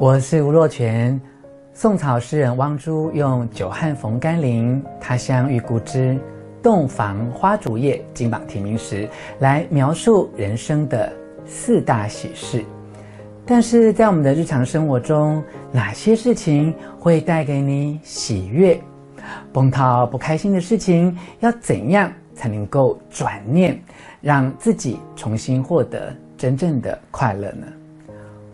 我是吴若权。宋朝诗人汪洙用“久旱逢甘霖，他乡遇故知，洞房花烛夜”金榜题名时，来描述人生的四大喜事。但是在我们的日常生活中，哪些事情会带给你喜悦？碰到不开心的事情，要怎样才能够转念，让自己重新获得真正的快乐呢？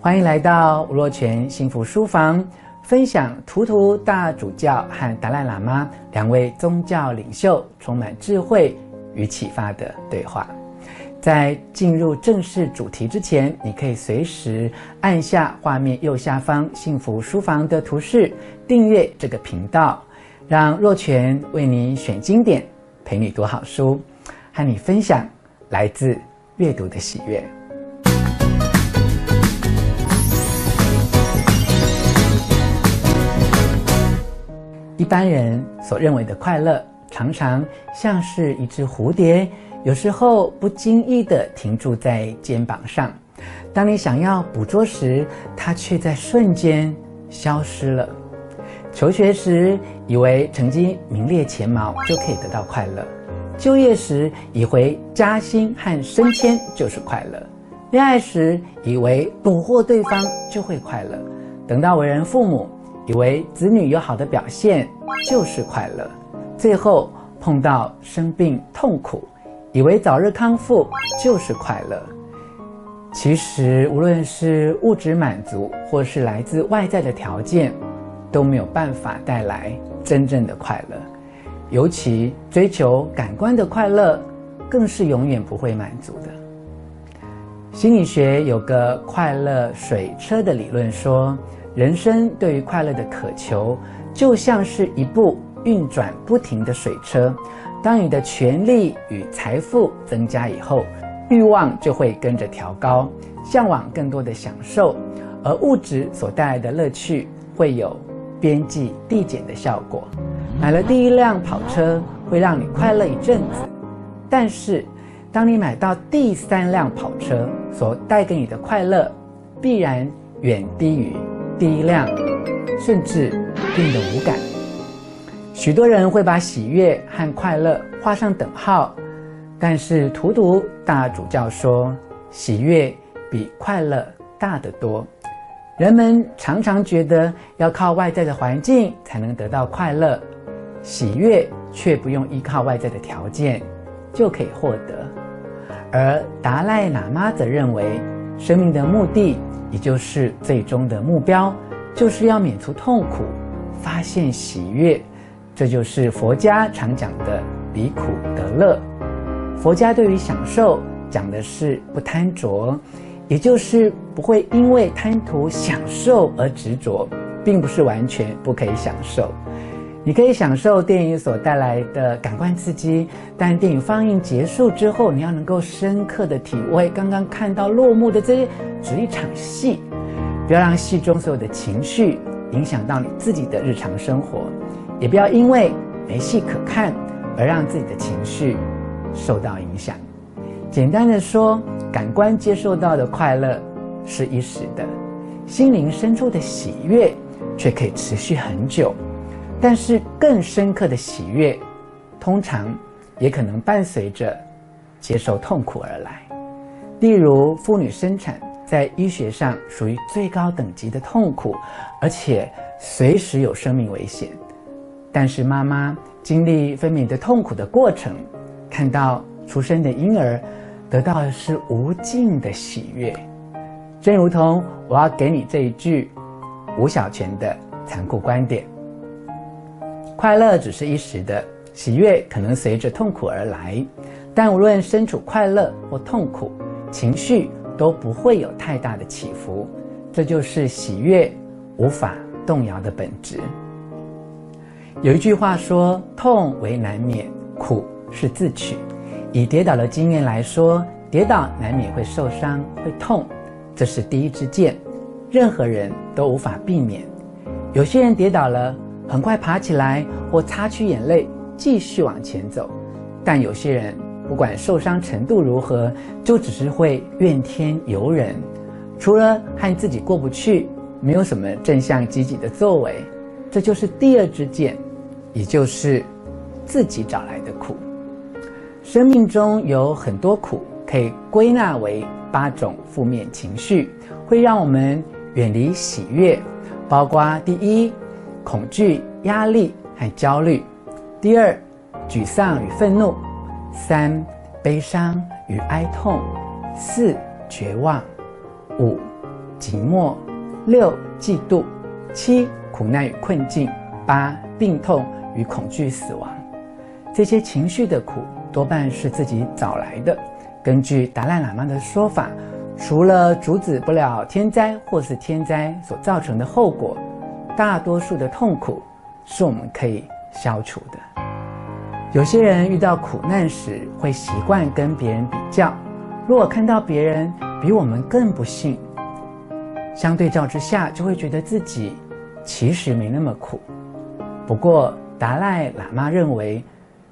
欢迎来到吴若泉幸福书房，分享图图大主教和达赖喇嘛两位宗教领袖充满智慧与启发的对话。在进入正式主题之前，你可以随时按下画面右下方幸福书房的图示，订阅这个频道，让若泉为你选经典，陪你读好书，和你分享来自阅读的喜悦。一般人所认为的快乐，常常像是一只蝴蝶，有时候不经意地停驻在肩膀上。当你想要捕捉时，它却在瞬间消失了。求学时，以为成绩名列前茅就可以得到快乐；就业时，以为加薪和升迁就是快乐；恋爱时，以为捕获对方就会快乐；等到为人父母，以为子女有好的表现就是快乐，最后碰到生病痛苦，以为早日康复就是快乐。其实，无论是物质满足，或是来自外在的条件，都没有办法带来真正的快乐。尤其追求感官的快乐，更是永远不会满足的。心理学有个快乐水车的理论说。人生对于快乐的渴求，就像是一部运转不停的水车。当你的权力与财富增加以后，欲望就会跟着调高，向往更多的享受，而物质所带来的乐趣会有边际递减的效果。买了第一辆跑车会让你快乐一阵子，但是当你买到第三辆跑车所带给你的快乐，必然远低于。第一辆，甚至变得无感。许多人会把喜悦和快乐画上等号，但是图图大主教说，喜悦比快乐大得多。人们常常觉得要靠外在的环境才能得到快乐，喜悦却不用依靠外在的条件就可以获得。而达赖喇嘛则认为，生命的目的。也就是最终的目标，就是要免除痛苦，发现喜悦。这就是佛家常讲的离苦得乐。佛家对于享受讲的是不贪着，也就是不会因为贪图享受而执着，并不是完全不可以享受。你可以享受电影所带来的感官刺激，但电影放映结束之后，你要能够深刻的体会刚刚看到落幕的这只一场戏，不要让戏中所有的情绪影响到你自己的日常生活，也不要因为没戏可看而让自己的情绪受到影响。简单的说，感官接受到的快乐是一时的，心灵深处的喜悦却可以持续很久。但是更深刻的喜悦，通常也可能伴随着接受痛苦而来。例如，妇女生产在医学上属于最高等级的痛苦，而且随时有生命危险。但是妈妈经历分娩的痛苦的过程，看到出生的婴儿，得到的是无尽的喜悦。正如同我要给你这一句吴小泉的残酷观点。快乐只是一时的，喜悦可能随着痛苦而来，但无论身处快乐或痛苦，情绪都不会有太大的起伏。这就是喜悦无法动摇的本质。有一句话说：“痛为难免，苦是自取。”以跌倒的经验来说，跌倒难免会受伤、会痛，这是第一支箭，任何人都无法避免。有些人跌倒了。很快爬起来，或擦去眼泪，继续往前走。但有些人不管受伤程度如何，就只是会怨天尤人。除了和自己过不去，没有什么正向积极的作为，这就是第二支箭，也就是自己找来的苦。生命中有很多苦，可以归纳为八种负面情绪，会让我们远离喜悦，包括第一，恐惧、压力和焦虑；第二，沮丧与愤怒；三，悲伤与哀痛；四，绝望；五，寂寞；六，嫉妒；七，苦难与困境；八，病痛与恐惧死亡。这些情绪的苦多半是自己找来的。根据达赖喇嘛的说法，除了阻止不了天灾或是天灾所造成的后果，大多数的痛苦是我们可以消除的。有些人遇到苦难时会习惯跟别人比较，如果看到别人比我们更不幸，相对照之下就会觉得自己其实没那么苦。不过达赖喇嘛认为，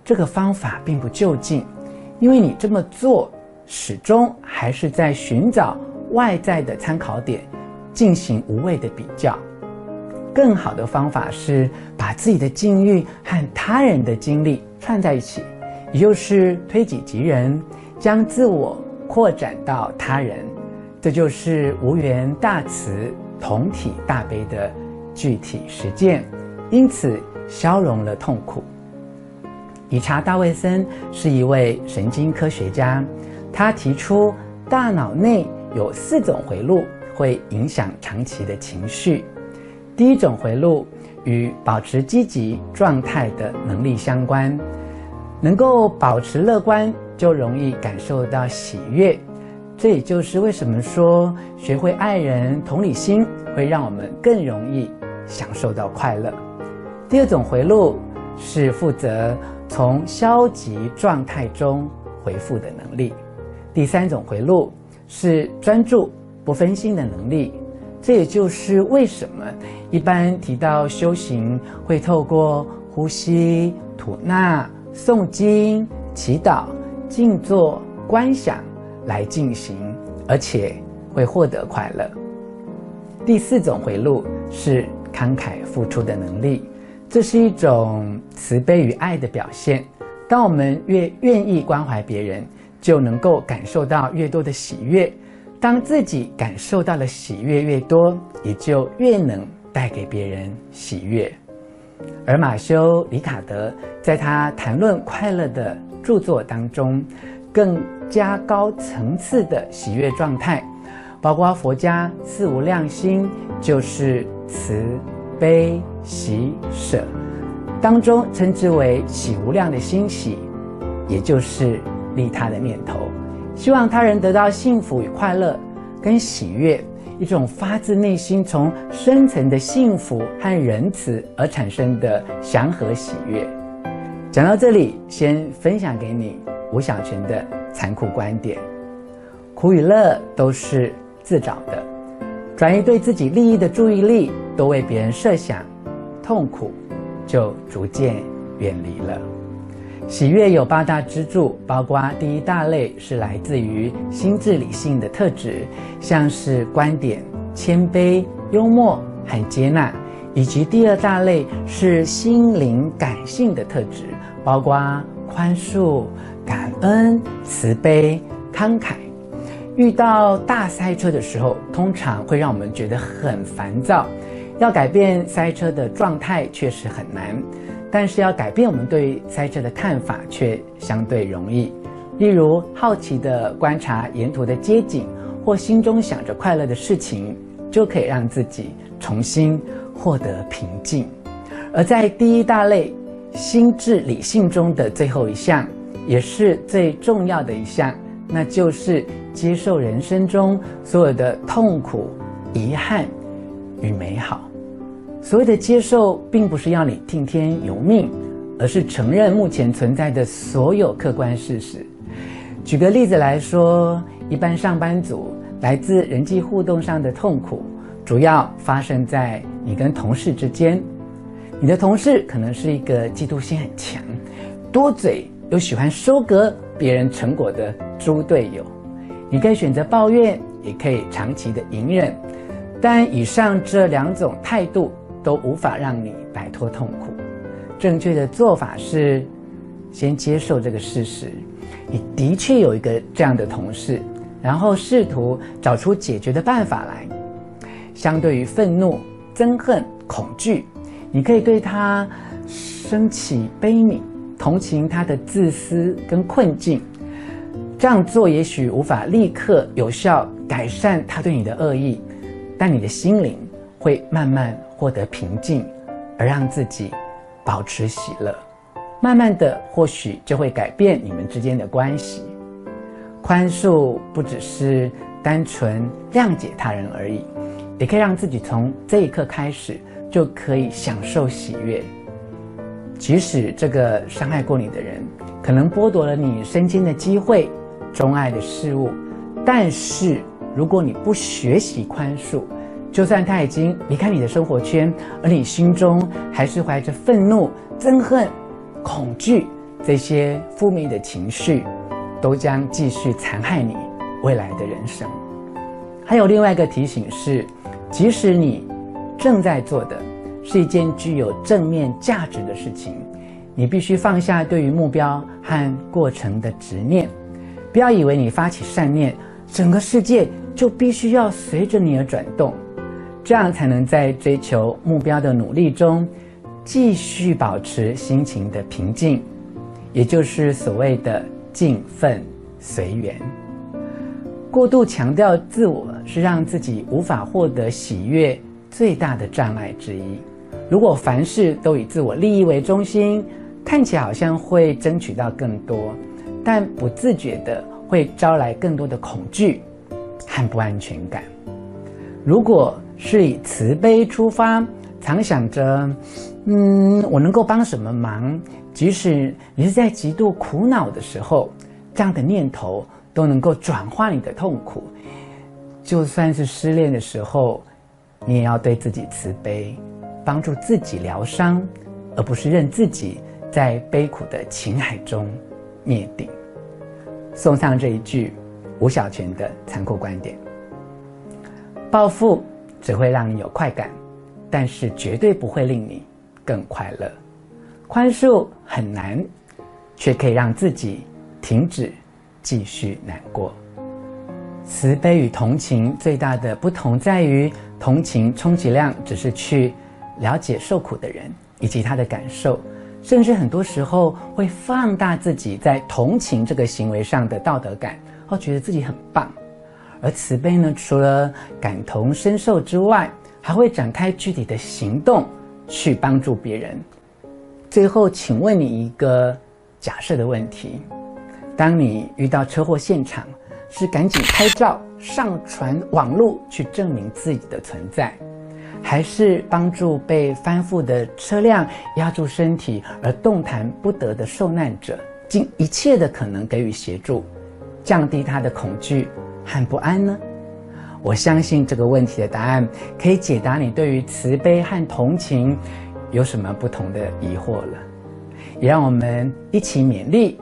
这个方法并不究竟，因为你这么做始终还是在寻找外在的参考点，进行无谓的比较。更好的方法是把自己的境遇和他人的经历串在一起，也就是推己及人，将自我扩展到他人，这就是无缘大慈、同体大悲的具体实践，因此消融了痛苦。理查·大卫森是一位神经科学家，他提出大脑内有四种回路会影响长期的情绪。第一种回路与保持积极状态的能力相关，能够保持乐观，就容易感受到喜悦。这也就是为什么说学会爱人、同理心会让我们更容易享受到快乐。第二种回路是负责从消极状态中恢复的能力。第三种回路是专注不分心的能力。这也就是为什么一般提到修行，会透过呼吸、吐纳、诵经、祈祷、静坐、观想来进行，而且会获得快乐。第四种回路是慷慨付出的能力，这是一种慈悲与爱的表现。当我们越愿意关怀别人，就能够感受到越多的喜悦。当自己感受到的喜悦越多，也就越能带给别人喜悦。而马修·里卡德在他谈论快乐的著作当中，更加高层次的喜悦状态，包括佛家四无量心，就是慈悲喜舍当中称之为喜无量的欣喜，也就是利他的念头。希望他人得到幸福与快乐，跟喜悦，一种发自内心、从深层的幸福和仁慈而产生的祥和喜悦。讲到这里，先分享给你吴小泉的残酷观点：苦与乐都是自找的，转移对自己利益的注意力，多为别人设想，痛苦就逐渐远离了。喜悦有八大支柱，包括第一大类是来自于心智理性的特质，像是观点、谦卑、幽默和接纳；以及第二大类是心灵感性的特质，包括宽恕、感恩、慈悲、慷慨。遇到大塞车的时候，通常会让我们觉得很烦躁，要改变塞车的状态确实很难。但是要改变我们对塞车的看法却相对容易，例如好奇地观察沿途的街景，或心中想着快乐的事情，就可以让自己重新获得平静。而在第一大类心智理性中的最后一项，也是最重要的一项，那就是接受人生中所有的痛苦、遗憾与美好。所谓的接受，并不是要你听天由命，而是承认目前存在的所有客观事实。举个例子来说，一般上班族来自人际互动上的痛苦，主要发生在你跟同事之间。你的同事可能是一个嫉妒心很强、多嘴又喜欢收割别人成果的猪队友。你可以选择抱怨，也可以长期的隐忍。但以上这两种态度都无法让你摆脱痛苦。正确的做法是，先接受这个事实，你的确有一个这样的同事，然后试图找出解决的办法来。相对于愤怒、憎恨、恐惧，你可以对他升起悲悯，同情他的自私跟困境。这样做也许无法立刻有效改善他对你的恶意，但你的心灵会慢慢获得平静，而让自己保持喜乐。慢慢的，或许就会改变你们之间的关系。宽恕不只是单纯谅解他人而已，也可以让自己从这一刻开始就可以享受喜悦。即使这个伤害过你的人可能剥夺了你升迁的机会、钟爱的事物，但是如果你不学习宽恕，就算他已经离开你的生活圈，而你心中还是怀着愤怒、憎恨。恐惧这些负面的情绪，都将继续残害你未来的人生。还有另外一个提醒是，即使你正在做的是一件具有正面价值的事情，你必须放下对于目标和过程的执念。不要以为你发起善念，整个世界就必须要随着你而转动，这样才能在追求目标的努力中。继续保持心情的平静，也就是所谓的静愤随缘。过度强调自我是让自己无法获得喜悦最大的障碍之一。如果凡事都以自我利益为中心，看起来好像会争取到更多，但不自觉的会招来更多的恐惧和不安全感。如果是以慈悲出发，常想着，嗯，我能够帮什么忙？即使你是在极度苦恼的时候，这样的念头都能够转化你的痛苦。就算是失恋的时候，你也要对自己慈悲，帮助自己疗伤，而不是任自己在悲苦的情海中灭顶。送上这一句吴小泉的残酷观点：报复只会让你有快感。但是绝对不会令你更快乐。宽恕很难，却可以让自己停止继续难过。慈悲与同情最大的不同在于，同情充其量只是去了解受苦的人以及他的感受，甚至很多时候会放大自己在同情这个行为上的道德感，或觉得自己很棒。而慈悲呢，除了感同身受之外，还会展开具体的行动去帮助别人。最后，请问你一个假设的问题：当你遇到车祸现场，是赶紧拍照上传网络去证明自己的存在，还是帮助被翻覆的车辆压住身体而动弹不得的受难者，尽一切的可能给予协助，降低他的恐惧和不安呢？我相信这个问题的答案可以解答你对于慈悲和同情有什么不同的疑惑了，也让我们一起勉励，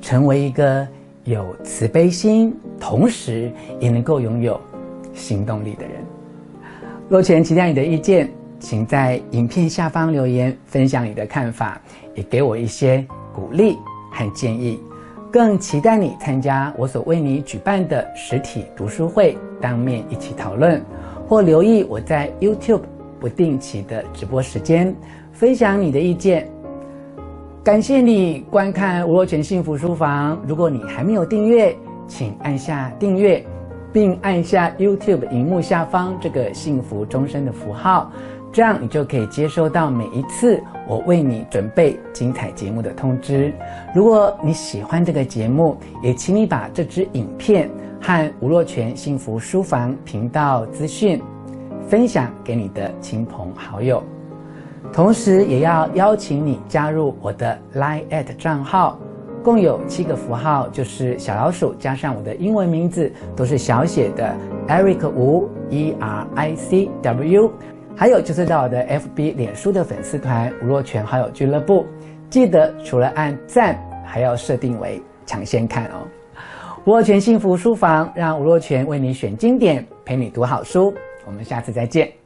成为一个有慈悲心，同时也能够拥有行动力的人。若权期待你的意见，请在影片下方留言分享你的看法，也给我一些鼓励和建议。更期待你参加我所为你举办的实体读书会，当面一起讨论，或留意我在 YouTube 不定期的直播时间，分享你的意见。感谢你观看吴若权幸福书房。如果你还没有订阅，请按下订阅，并按下 YouTube 荧幕下方这个幸福终身的符号。这样你就可以接收到每一次我为你准备精彩节目的通知。如果你喜欢这个节目，也请你把这支影片和吴若权幸福书房频道资讯分享给你的亲朋好友。同时，也要邀请你加入我的 Line@ 账号，共有七个符号，就是小老鼠加上我的英文名字，都是小写的 Eric 吴 E R I C W。还有就是到我的 FB 脸书的粉丝团吴若权好友俱乐部，记得除了按赞，还要设定为抢先看哦。吴若权幸福书房，让吴若权为你选经典，陪你读好书。我们下次再见。